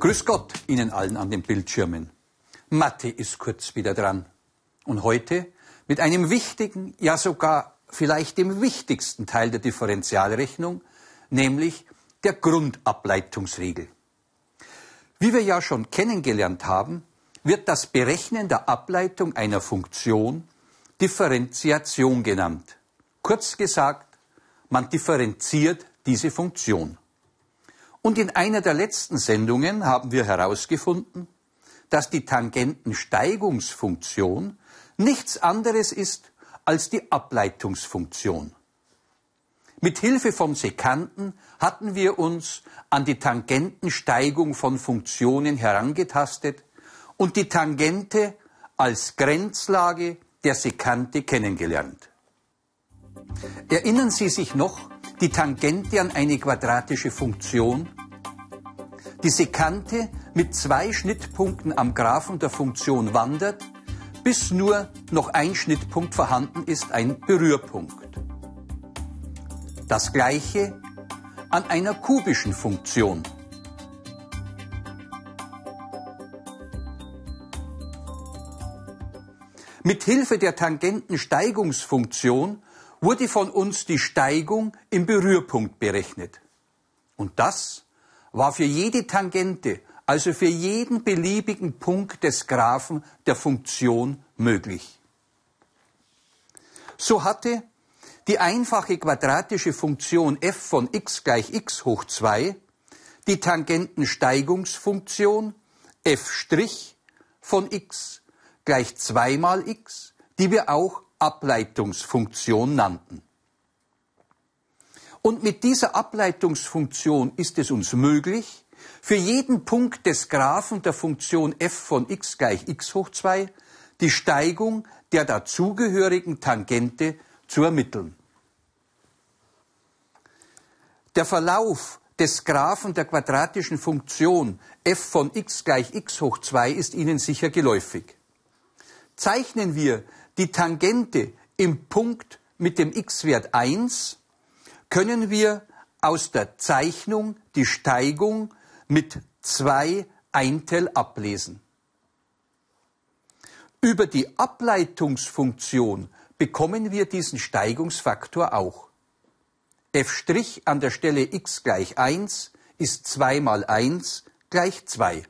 Grüß Gott Ihnen allen an den Bildschirmen. Mathe ist kurz wieder dran. Und heute mit einem wichtigen, ja sogar vielleicht dem wichtigsten Teil der Differentialrechnung, nämlich der Grundableitungsregel. Wie wir ja schon kennengelernt haben, wird das Berechnen der Ableitung einer Funktion Differentiation genannt. Kurz gesagt, man differenziert diese Funktion. Und in einer der letzten Sendungen haben wir herausgefunden, dass die Tangentensteigungsfunktion nichts anderes ist als die Ableitungsfunktion. Mit Hilfe vom Sekanten hatten wir uns an die Tangentensteigung von Funktionen herangetastet und die Tangente als Grenzlage der Sekante kennengelernt. Erinnern Sie sich noch die Tangente an eine quadratische Funktion? Die Sekante mit zwei Schnittpunkten am Graphen der Funktion wandert, bis nur noch ein Schnittpunkt vorhanden ist, ein Berührpunkt. Das gleiche an einer kubischen Funktion. Mit Hilfe der Tangentensteigungsfunktion wurde von uns die Steigung im Berührpunkt berechnet. Und das war für jede Tangente, also für jeden beliebigen Punkt des Graphen der Funktion möglich. So hatte die einfache quadratische Funktion f von x gleich x hoch 2 die Tangentensteigungsfunktion f' von x gleich 2 mal x, die wir auch Ableitungsfunktion nannten. Und mit dieser Ableitungsfunktion ist es uns möglich, für jeden Punkt des Graphen der Funktion f von x gleich x hoch 2 die Steigung der dazugehörigen Tangente zu ermitteln. Der Verlauf des Graphen der quadratischen Funktion f von x gleich x hoch 2 ist Ihnen sicher geläufig. Zeichnen wir die Tangente im Punkt mit dem x-Wert 1, können wir aus der Zeichnung die Steigung mit 2 Eintel ablesen. Über die Ableitungsfunktion bekommen wir diesen Steigungsfaktor auch. f' an der Stelle x gleich 1 ist 2 mal 1 gleich 2.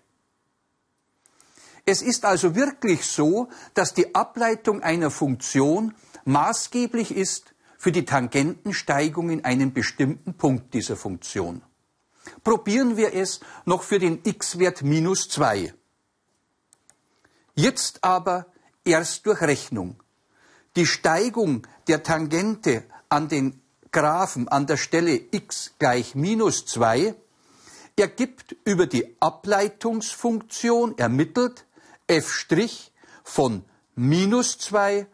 Es ist also wirklich so, dass die Ableitung einer Funktion maßgeblich ist für die Tangentensteigung in einem bestimmten Punkt dieser Funktion. Probieren wir es noch für den x-Wert minus 2. Jetzt aber erst durch Rechnung. Die Steigung der Tangente an den Graphen an der Stelle x gleich minus 2 ergibt über die Ableitungsfunktion ermittelt f' von minus 2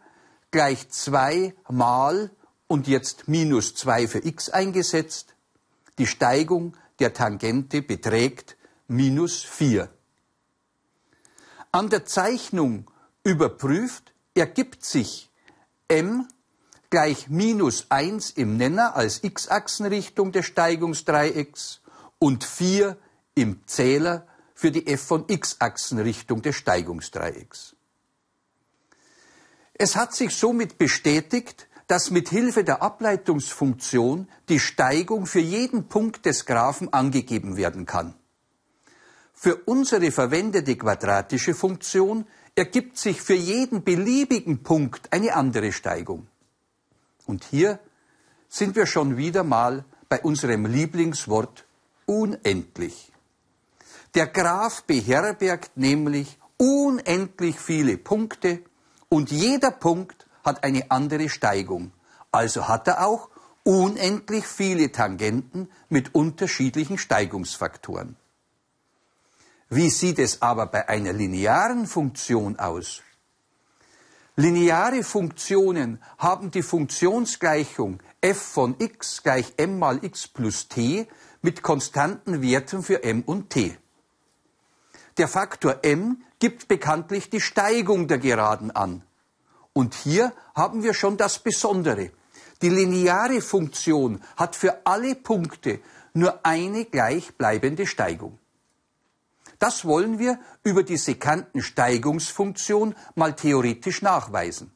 gleich 2 mal und jetzt minus 2 für x eingesetzt. Die Steigung der Tangente beträgt minus 4. An der Zeichnung überprüft ergibt sich m gleich minus 1 im Nenner als x-Achsenrichtung des Steigungsdreiecks und 4 im Zähler für die f von x-Achsenrichtung des Steigungsdreiecks. Es hat sich somit bestätigt, dass mit Hilfe der Ableitungsfunktion die Steigung für jeden Punkt des Graphen angegeben werden kann. Für unsere verwendete quadratische Funktion ergibt sich für jeden beliebigen Punkt eine andere Steigung. Und hier sind wir schon wieder mal bei unserem Lieblingswort unendlich. Der Graph beherbergt nämlich unendlich viele Punkte und jeder Punkt hat eine andere Steigung. Also hat er auch unendlich viele Tangenten mit unterschiedlichen Steigungsfaktoren. Wie sieht es aber bei einer linearen Funktion aus? Lineare Funktionen haben die Funktionsgleichung f von x gleich m mal x plus t mit konstanten Werten für m und t. Der Faktor m gibt bekanntlich die Steigung der Geraden an. Und hier haben wir schon das Besondere. Die lineare Funktion hat für alle Punkte nur eine gleichbleibende Steigung. Das wollen wir über die Sekantensteigungsfunktion mal theoretisch nachweisen.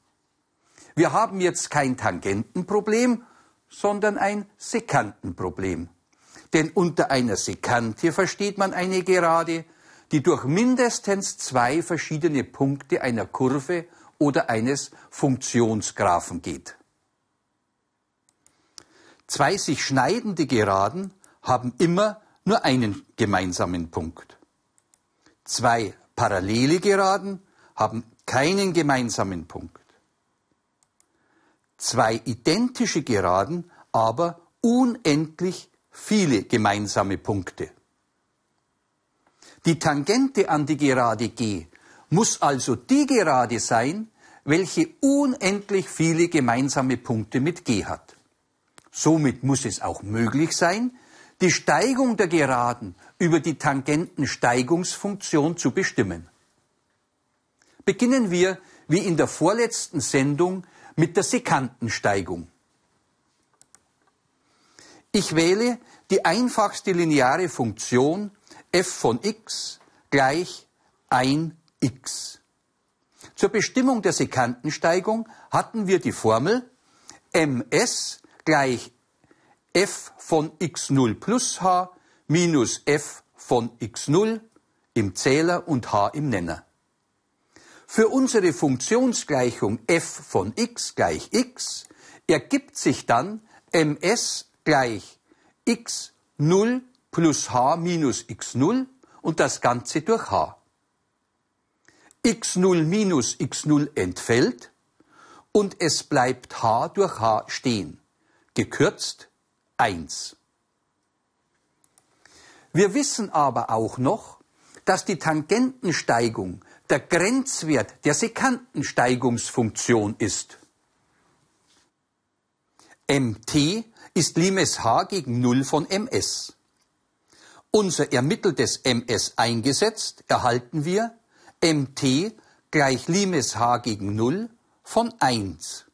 Wir haben jetzt kein Tangentenproblem, sondern ein Sekantenproblem. Denn unter einer Sekante versteht man eine Gerade, die durch mindestens zwei verschiedene Punkte einer Kurve oder eines Funktionsgraphen geht. Zwei sich schneidende Geraden haben immer nur einen gemeinsamen Punkt. Zwei parallele Geraden haben keinen gemeinsamen Punkt. Zwei identische Geraden aber unendlich viele gemeinsame Punkte. Die Tangente an die Gerade G muss also die Gerade sein, welche unendlich viele gemeinsame Punkte mit G hat. Somit muss es auch möglich sein, die Steigung der Geraden über die Tangentensteigungsfunktion zu bestimmen. Beginnen wir, wie in der vorletzten Sendung, mit der Sekantensteigung. Ich wähle die einfachste lineare Funktion f von x gleich 1x. Zur Bestimmung der Sekantensteigung hatten wir die Formel ms gleich f von x0 plus h minus f von x0 im Zähler und h im Nenner. Für unsere Funktionsgleichung f von x gleich x ergibt sich dann ms gleich x0 plus h minus x0 und das Ganze durch h. x0 minus x0 entfällt und es bleibt h durch h stehen, gekürzt 1. Wir wissen aber auch noch, dass die Tangentensteigung der Grenzwert der Sekantensteigungsfunktion ist. mt ist Limes h gegen 0 von ms. Unser ermitteltes ms eingesetzt, erhalten wir mt gleich Limes h gegen 0 von 1.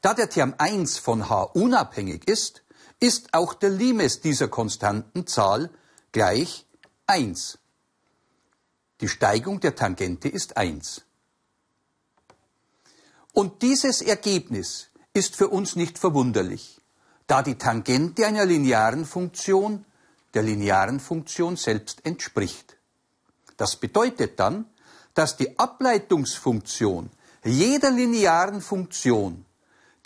Da der Term 1 von h unabhängig ist, ist auch der Limes dieser konstanten Zahl gleich 1. Die Steigung der Tangente ist 1. Und dieses Ergebnis ist für uns nicht verwunderlich da die Tangente einer linearen Funktion der linearen Funktion selbst entspricht. Das bedeutet dann, dass die Ableitungsfunktion jeder linearen Funktion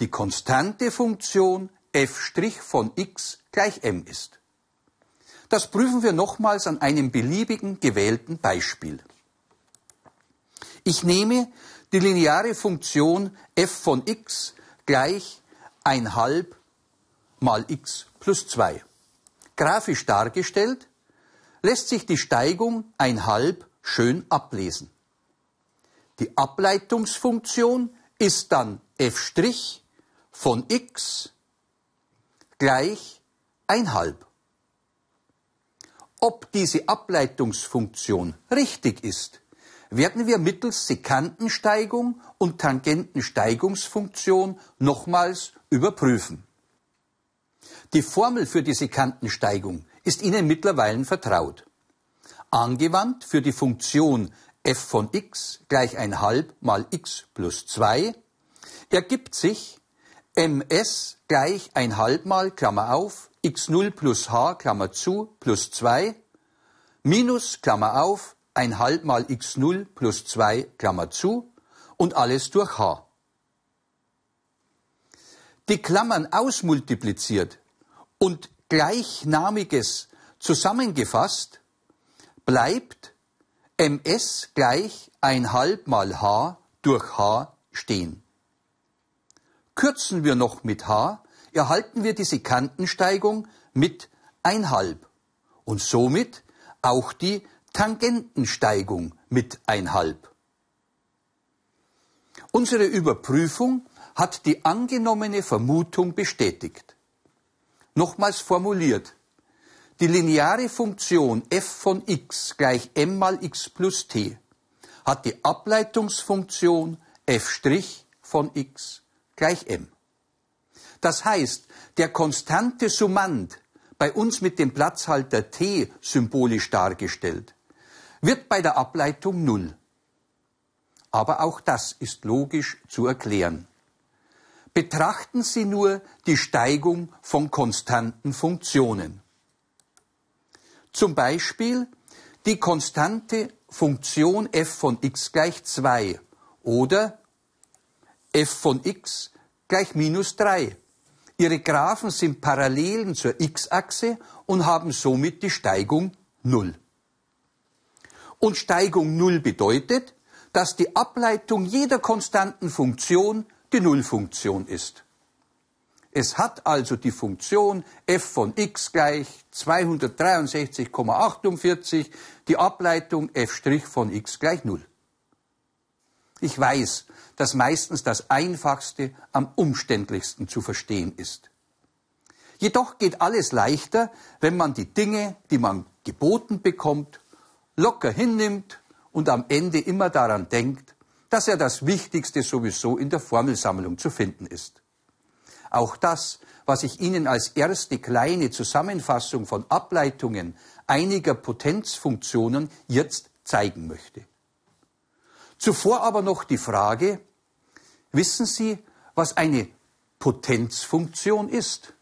die konstante Funktion f' von x gleich m ist. Das prüfen wir nochmals an einem beliebigen gewählten Beispiel. Ich nehme die lineare Funktion f von x gleich 1 halb mal x plus 2. Grafisch dargestellt lässt sich die Steigung ein halb schön ablesen. Die Ableitungsfunktion ist dann f' von x gleich ein halb. Ob diese Ableitungsfunktion richtig ist, werden wir mittels Sekantensteigung und Tangentensteigungsfunktion nochmals überprüfen. Die Formel für die Sekantensteigung ist Ihnen mittlerweile vertraut. Angewandt für die Funktion f von x gleich ein halb mal x plus 2 ergibt sich ms gleich ein halb mal Klammer auf x0 plus h Klammer zu plus 2 minus Klammer auf ein halb mal x0 plus 2 Klammer zu und alles durch h. Die Klammern ausmultipliziert und gleichnamiges zusammengefasst bleibt ms gleich ein halb mal h durch h stehen. Kürzen wir noch mit h, erhalten wir die Sekantensteigung mit ein halb und somit auch die Tangentensteigung mit ein halb. Unsere Überprüfung hat die angenommene Vermutung bestätigt. Nochmals formuliert. Die lineare Funktion f von x gleich m mal x plus t hat die Ableitungsfunktion f' von x gleich m. Das heißt, der konstante Summand, bei uns mit dem Platzhalter t symbolisch dargestellt, wird bei der Ableitung Null. Aber auch das ist logisch zu erklären. Betrachten Sie nur die Steigung von konstanten Funktionen. Zum Beispiel die konstante Funktion f von x gleich 2 oder f von x gleich minus 3. Ihre Graphen sind Parallelen zur x-Achse und haben somit die Steigung 0. Und Steigung 0 bedeutet, dass die Ableitung jeder konstanten Funktion die Nullfunktion ist. Es hat also die Funktion f von x gleich 263,48, die Ableitung f' von x gleich 0. Ich weiß, dass meistens das Einfachste am umständlichsten zu verstehen ist. Jedoch geht alles leichter, wenn man die Dinge, die man geboten bekommt, locker hinnimmt und am Ende immer daran denkt, dass ja das Wichtigste sowieso in der Formelsammlung zu finden ist. Auch das, was ich Ihnen als erste kleine Zusammenfassung von Ableitungen einiger Potenzfunktionen jetzt zeigen möchte. Zuvor aber noch die Frage, wissen Sie, was eine Potenzfunktion ist?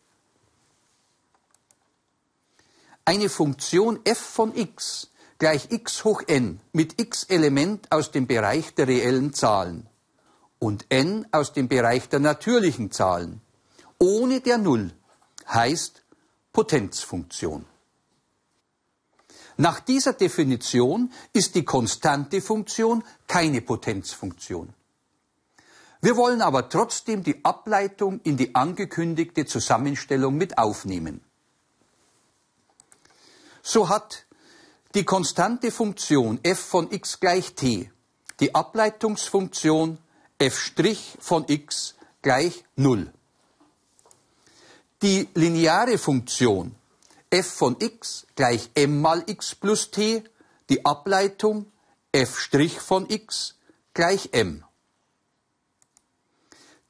Eine Funktion f von x gleich x hoch n mit x Element aus dem Bereich der reellen Zahlen und n aus dem Bereich der natürlichen Zahlen ohne der Null heißt Potenzfunktion. Nach dieser Definition ist die konstante Funktion keine Potenzfunktion. Wir wollen aber trotzdem die Ableitung in die angekündigte Zusammenstellung mit aufnehmen. So hat die konstante Funktion f von x gleich t die Ableitungsfunktion f' von x gleich 0. Die lineare Funktion f von x gleich m mal x plus t, die Ableitung f' von x gleich m.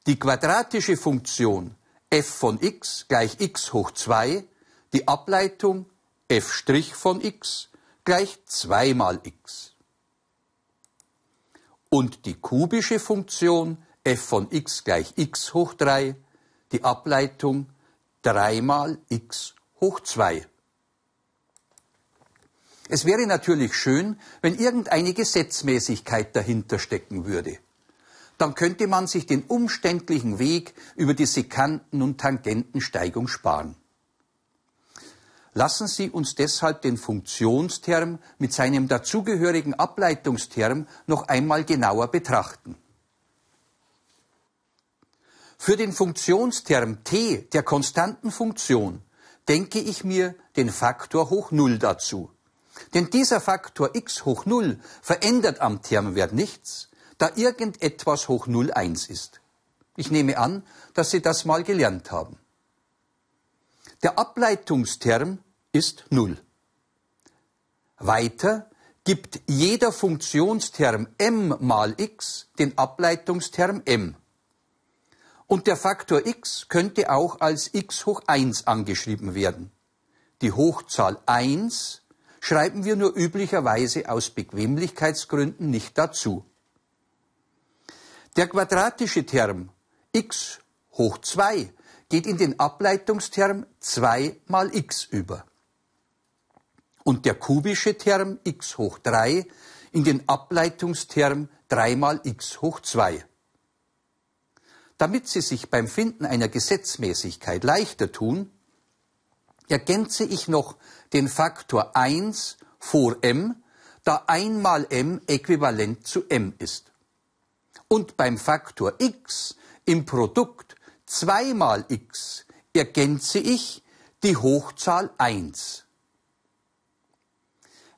Die quadratische Funktion f von x gleich x hoch 2, die Ableitung f' von x gleich 2 mal x. Und die kubische Funktion f von x gleich x hoch 3, die Ableitung 3 mal x hoch 2. Es wäre natürlich schön, wenn irgendeine Gesetzmäßigkeit dahinter stecken würde. Dann könnte man sich den umständlichen Weg über die Sekanten- und Tangentensteigung sparen. Lassen Sie uns deshalb den Funktionsterm mit seinem dazugehörigen Ableitungsterm noch einmal genauer betrachten. Für den Funktionsterm t der konstanten Funktion denke ich mir den Faktor hoch Null dazu. Denn dieser Faktor x hoch Null verändert am Termwert nichts, da irgendetwas hoch Null eins ist. Ich nehme an, dass Sie das mal gelernt haben. Der Ableitungsterm ist Null. Weiter gibt jeder Funktionsterm m mal x den Ableitungsterm m. Und der Faktor x könnte auch als x hoch 1 angeschrieben werden. Die Hochzahl 1 schreiben wir nur üblicherweise aus Bequemlichkeitsgründen nicht dazu. Der quadratische Term x hoch 2 geht in den Ableitungsterm 2 mal x über. Und der kubische Term x hoch 3 in den Ableitungsterm 3 mal x hoch 2. Damit Sie sich beim Finden einer Gesetzmäßigkeit leichter tun, ergänze ich noch den Faktor 1 vor m, da 1 mal m äquivalent zu m ist. Und beim Faktor x im Produkt 2 mal x ergänze ich die Hochzahl 1.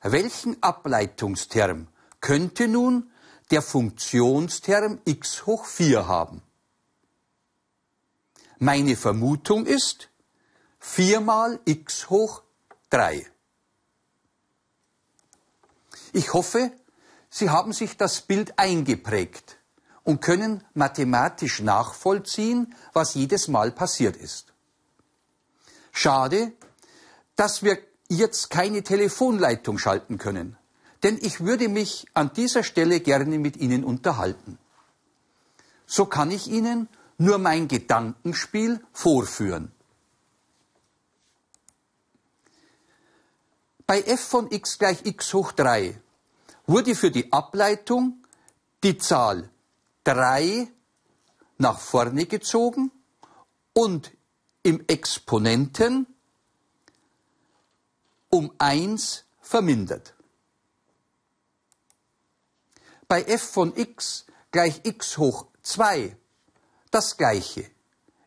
Welchen Ableitungsterm könnte nun der Funktionsterm x hoch 4 haben? Meine Vermutung ist 4 mal x hoch 3. Ich hoffe, Sie haben sich das Bild eingeprägt und können mathematisch nachvollziehen, was jedes Mal passiert ist. Schade, dass wir jetzt keine Telefonleitung schalten können. denn ich würde mich an dieser Stelle gerne mit Ihnen unterhalten. So kann ich Ihnen nur mein Gedankenspiel vorführen. Bei f von x gleich x hoch 3 wurde für die Ableitung die Zahl 3 nach vorne gezogen und im Exponenten um 1 vermindert. Bei f von x gleich x hoch 2 das gleiche.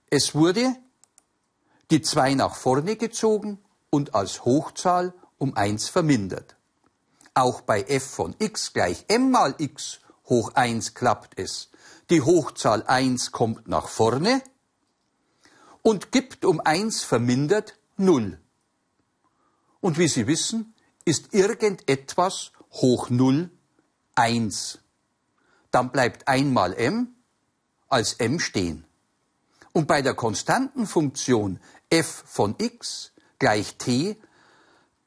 Es wurde die 2 nach vorne gezogen und als Hochzahl um 1 vermindert. Auch bei f von x gleich m mal x hoch 1 klappt es. Die Hochzahl 1 kommt nach vorne und gibt um 1 vermindert 0. Und wie Sie wissen, ist irgendetwas hoch 0 1. Dann bleibt einmal m als m stehen. Und bei der konstanten Funktion f von x gleich t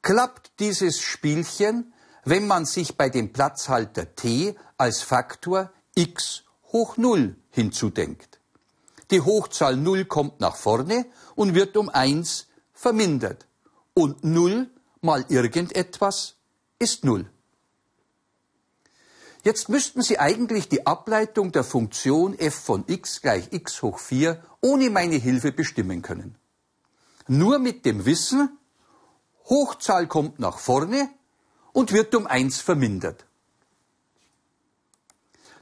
klappt dieses Spielchen, wenn man sich bei dem Platzhalter t als Faktor x hoch 0 hinzudenkt. Die Hochzahl 0 kommt nach vorne und wird um 1 vermindert. Und 0 mal irgendetwas ist 0. Jetzt müssten Sie eigentlich die Ableitung der Funktion f von x gleich x hoch 4 ohne meine Hilfe bestimmen können. Nur mit dem Wissen, Hochzahl kommt nach vorne und wird um 1 vermindert.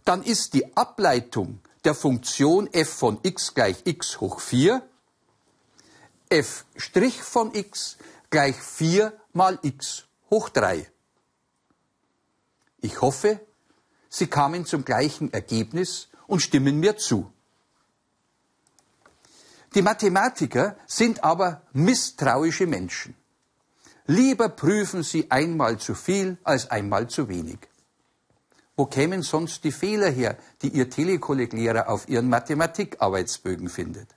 Dann ist die Ableitung der Funktion f von x gleich x hoch 4 f' von x gleich 4 mal x hoch 3. Ich hoffe, Sie kamen zum gleichen Ergebnis und stimmen mir zu. Die Mathematiker sind aber misstrauische Menschen. Lieber prüfen sie einmal zu viel als einmal zu wenig. Wo kämen sonst die Fehler her, die Ihr Telekolleglehrer auf Ihren Mathematikarbeitsbögen findet?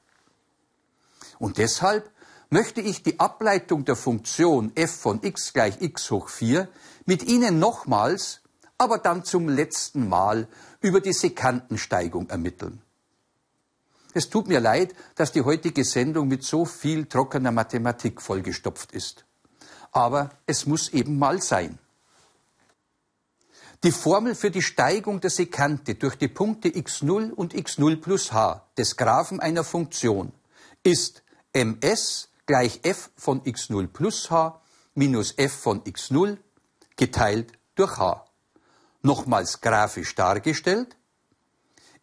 Und deshalb möchte ich die Ableitung der Funktion f von x gleich x hoch 4 mit Ihnen nochmals aber dann zum letzten Mal über die Sekantensteigung ermitteln. Es tut mir leid, dass die heutige Sendung mit so viel trockener Mathematik vollgestopft ist. Aber es muss eben mal sein. Die Formel für die Steigung der Sekante durch die Punkte x0 und x0 plus h des Graphen einer Funktion ist ms gleich f von x0 plus h minus f von x0 geteilt durch h nochmals grafisch dargestellt,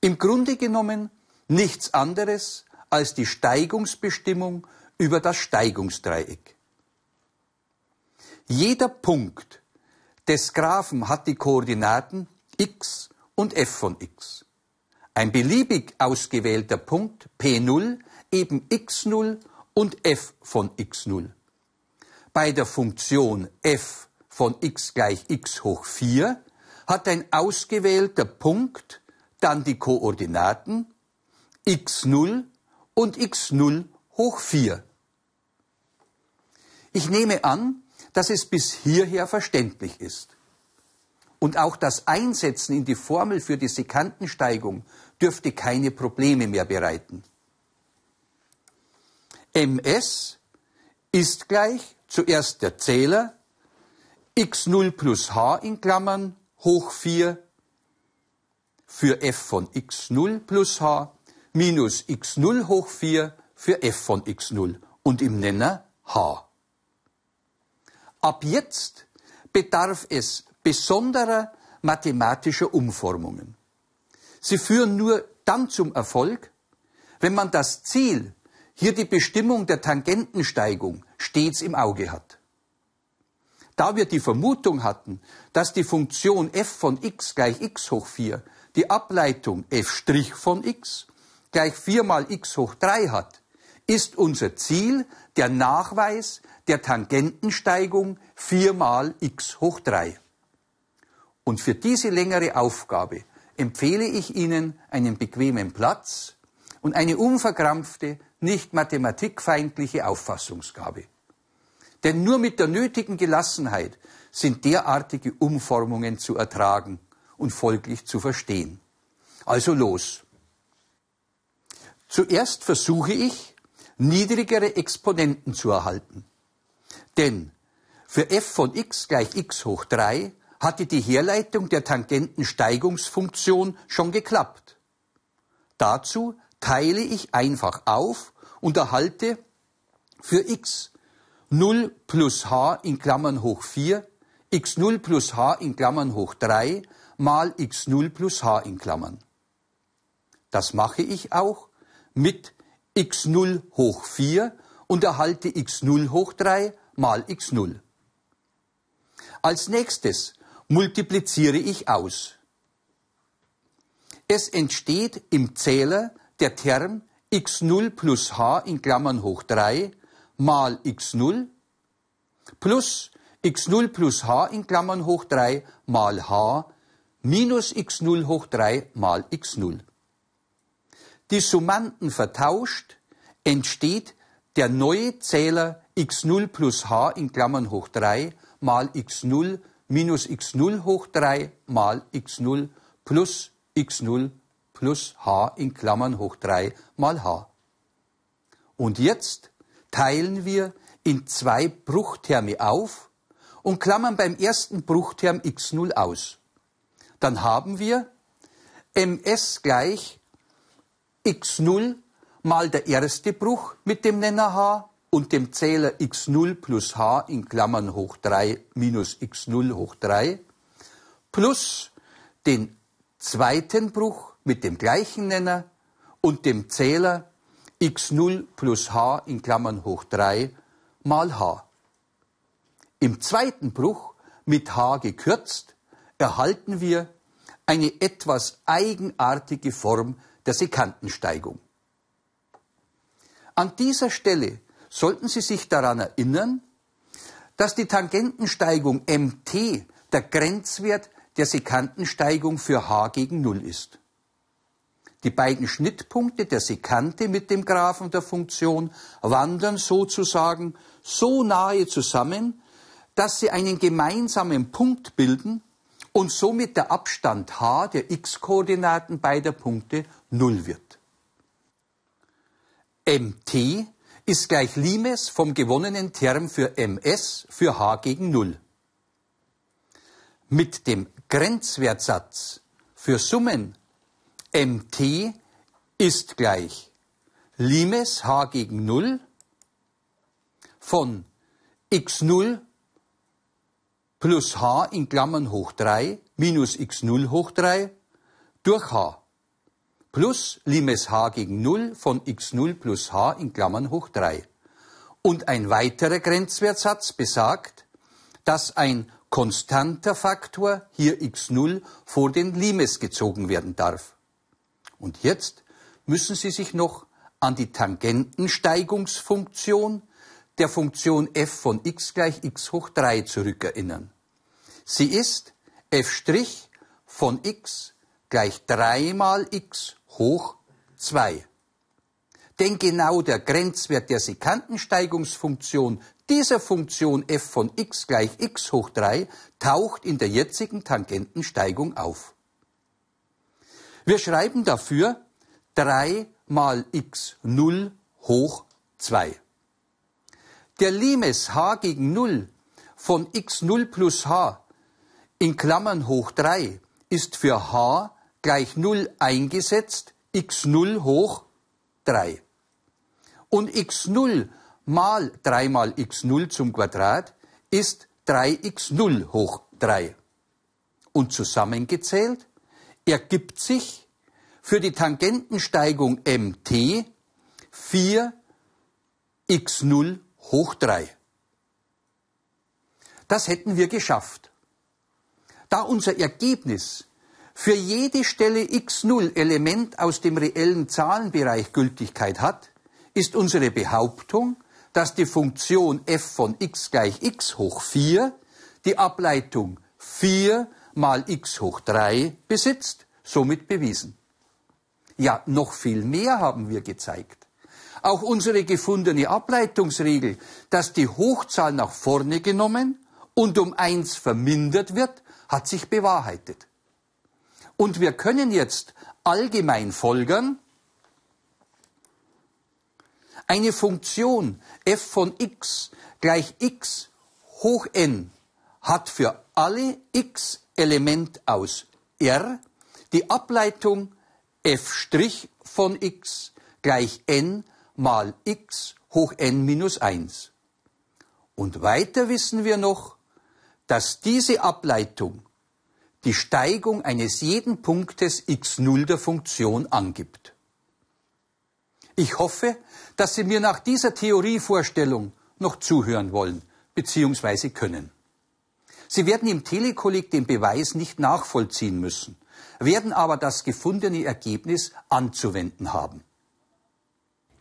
im Grunde genommen nichts anderes als die Steigungsbestimmung über das Steigungsdreieck. Jeder Punkt des Graphen hat die Koordinaten x und f von x. Ein beliebig ausgewählter Punkt P0 eben x0 und f von x0. Bei der Funktion f von x gleich x hoch 4 hat ein ausgewählter Punkt dann die Koordinaten x0 und x0 hoch 4. Ich nehme an, dass es bis hierher verständlich ist. Und auch das Einsetzen in die Formel für die Sekantensteigung dürfte keine Probleme mehr bereiten. Ms ist gleich zuerst der Zähler x0 plus h in Klammern hoch 4 für f von x0 plus h minus x0 hoch 4 für f von x0 und im Nenner h. Ab jetzt bedarf es besonderer mathematischer Umformungen. Sie führen nur dann zum Erfolg, wenn man das Ziel, hier die Bestimmung der Tangentensteigung, stets im Auge hat. Da wir die Vermutung hatten, dass die Funktion f von x gleich x hoch 4 die Ableitung f' von x gleich 4 mal x hoch 3 hat, ist unser Ziel der Nachweis der Tangentensteigung 4 mal x hoch 3. Und für diese längere Aufgabe empfehle ich Ihnen einen bequemen Platz und eine unverkrampfte, nicht mathematikfeindliche Auffassungsgabe. Denn nur mit der nötigen Gelassenheit sind derartige Umformungen zu ertragen und folglich zu verstehen. Also los. Zuerst versuche ich, niedrigere Exponenten zu erhalten. Denn für f von x gleich x hoch 3 hatte die Herleitung der Tangentensteigungsfunktion schon geklappt. Dazu teile ich einfach auf und erhalte für x 0 plus h in Klammern hoch 4, x0 plus h in Klammern hoch 3 mal x0 plus h in Klammern. Das mache ich auch mit x0 hoch 4 und erhalte x0 hoch 3 mal x0. Als nächstes multipliziere ich aus. Es entsteht im Zähler der Term x0 plus h in Klammern hoch 3 mal x0 plus x0 plus h in Klammern hoch 3 mal h minus x0 hoch 3 mal x0. Die Summanden vertauscht, entsteht der neue Zähler x0 plus h in Klammern hoch 3 mal x0 minus x0 hoch 3 mal x0 plus x0 plus h in Klammern hoch 3 mal h. Und jetzt teilen wir in zwei Bruchterme auf und klammern beim ersten Bruchterm x0 aus. Dann haben wir ms gleich x0 mal der erste Bruch mit dem Nenner h und dem Zähler x0 plus h in Klammern hoch 3 minus x0 hoch 3 plus den zweiten Bruch mit dem gleichen Nenner und dem Zähler x0 plus h in Klammern hoch 3 mal h. Im zweiten Bruch mit h gekürzt erhalten wir eine etwas eigenartige Form der Sekantensteigung. An dieser Stelle sollten Sie sich daran erinnern, dass die Tangentensteigung mt der Grenzwert der Sekantensteigung für h gegen 0 ist. Die beiden Schnittpunkte der Sekante mit dem Graphen der Funktion wandern sozusagen so nahe zusammen, dass sie einen gemeinsamen Punkt bilden und somit der Abstand h der x-Koordinaten beider Punkte 0 wird. mt ist gleich Limes vom gewonnenen Term für ms für h gegen 0. Mit dem Grenzwertsatz für Summen mt ist gleich Limes h gegen 0 von x0 plus h in Klammern hoch 3 minus x0 hoch 3 durch h plus Limes h gegen 0 von x0 plus h in Klammern hoch 3. Und ein weiterer Grenzwertsatz besagt, dass ein konstanter Faktor, hier x0, vor den Limes gezogen werden darf. Und jetzt müssen Sie sich noch an die Tangentensteigungsfunktion der Funktion f von x gleich x hoch 3 zurückerinnern. Sie ist f' von x gleich 3 mal x hoch 2. Denn genau der Grenzwert der Sekantensteigungsfunktion dieser Funktion f von x gleich x hoch 3 taucht in der jetzigen Tangentensteigung auf. Wir schreiben dafür 3 mal x 0 hoch 2. Der Limes h gegen 0 von x 0 plus h in Klammern hoch 3 ist für h gleich 0 eingesetzt, x0 hoch 3. Und x0 mal 3 mal x0 zum Quadrat ist 3x0 hoch 3. Und zusammengezählt ergibt sich für die Tangentensteigung mt 4x0 hoch 3. Das hätten wir geschafft. Da unser Ergebnis für jede Stelle x0 Element aus dem reellen Zahlenbereich Gültigkeit hat, ist unsere Behauptung, dass die Funktion f von x gleich x hoch 4 die Ableitung 4 mal x hoch 3 besitzt, somit bewiesen. Ja, noch viel mehr haben wir gezeigt. Auch unsere gefundene Ableitungsregel, dass die Hochzahl nach vorne genommen und um eins vermindert wird, hat sich bewahrheitet. Und wir können jetzt allgemein folgern, eine Funktion f von x gleich x hoch n hat für alle x Element aus R die Ableitung f' von x gleich n mal x hoch n minus 1. Und weiter wissen wir noch, dass diese Ableitung die Steigung eines jeden Punktes x0 der Funktion angibt. Ich hoffe, dass Sie mir nach dieser Theorievorstellung noch zuhören wollen bzw. können. Sie werden im Telekolleg den Beweis nicht nachvollziehen müssen, werden aber das gefundene Ergebnis anzuwenden haben.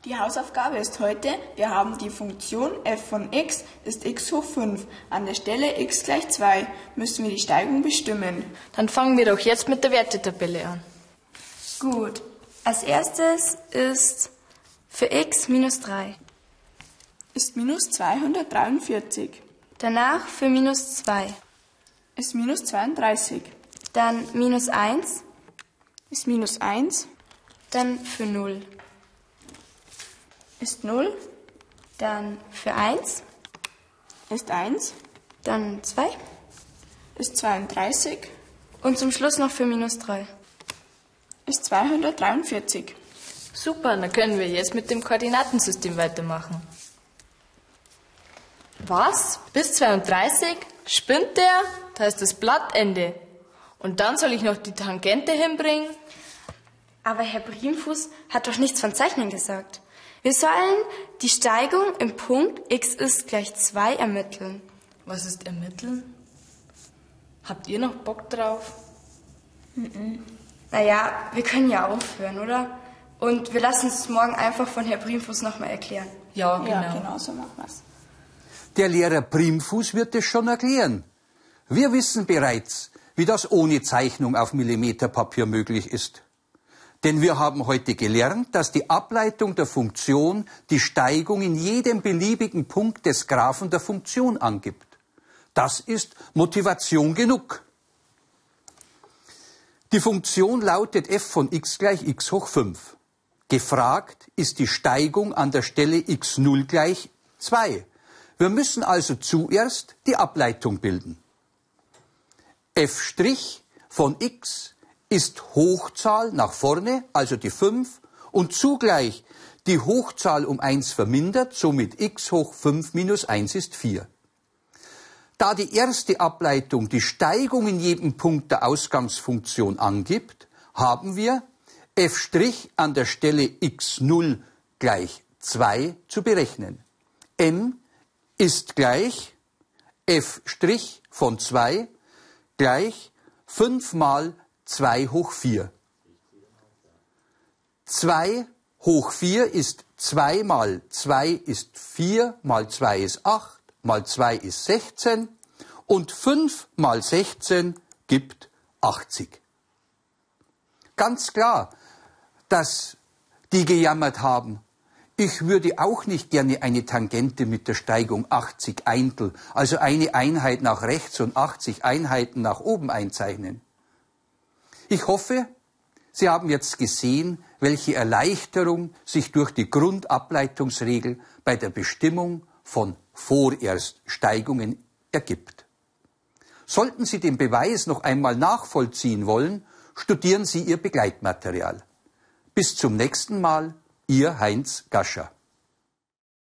Die Hausaufgabe ist heute, wir haben die Funktion f von x ist x hoch 5. An der Stelle x gleich 2 müssen wir die Steigung bestimmen. Dann fangen wir doch jetzt mit der Wertetabelle an. Gut. Als erstes ist für x minus 3. Ist minus 243. Danach für minus 2. Ist minus 32. Dann minus 1. Ist minus 1. Dann für 0 ist 0. Dann für 1 ist 1. Dann 2 ist 32. Und zum Schluss noch für minus 3 ist 243. Super, dann können wir jetzt mit dem Koordinatensystem weitermachen. Was? Bis 32? Spinnt der? Da ist das Blattende. Und dann soll ich noch die Tangente hinbringen? Aber Herr Briemfuß hat doch nichts von Zeichnen gesagt. Wir sollen die Steigung im Punkt x ist gleich 2 ermitteln. Was ist ermitteln? Habt ihr noch Bock drauf? Mhm. Naja, wir können ja aufhören, oder? Und wir lassen es morgen einfach von Herrn Primfuß nochmal erklären. Ja, genau. Ja, genau so machen wir's. Der Lehrer Primfuß wird es schon erklären. Wir wissen bereits, wie das ohne Zeichnung auf Millimeterpapier möglich ist. Denn wir haben heute gelernt, dass die Ableitung der Funktion die Steigung in jedem beliebigen Punkt des Graphen der Funktion angibt. Das ist Motivation genug. Die Funktion lautet f von x gleich x hoch 5. Gefragt ist die Steigung an der Stelle x0 gleich 2. Wir müssen also zuerst die Ableitung bilden. f' von x ist Hochzahl nach vorne, also die 5, und zugleich die Hochzahl um 1 vermindert, somit x hoch 5 minus 1 ist 4. Da die erste Ableitung die Steigung in jedem Punkt der Ausgangsfunktion angibt, haben wir f' an der Stelle x0 gleich 2 zu berechnen. m ist gleich f' von 2 gleich 5 mal 2 hoch 4. 2 hoch 4 ist 2 mal 2 ist 4, mal 2 ist 8, mal 2 ist 16 und 5 mal 16 gibt 80. Ganz klar, dass die gejammert haben, ich würde auch nicht gerne eine Tangente mit der Steigung 80 Eintel, also eine Einheit nach rechts und 80 Einheiten nach oben einzeichnen. Ich hoffe, Sie haben jetzt gesehen, welche Erleichterung sich durch die Grundableitungsregel bei der Bestimmung von Vorerststeigungen ergibt. Sollten Sie den Beweis noch einmal nachvollziehen wollen, studieren Sie Ihr Begleitmaterial. Bis zum nächsten Mal, Ihr Heinz Gascher.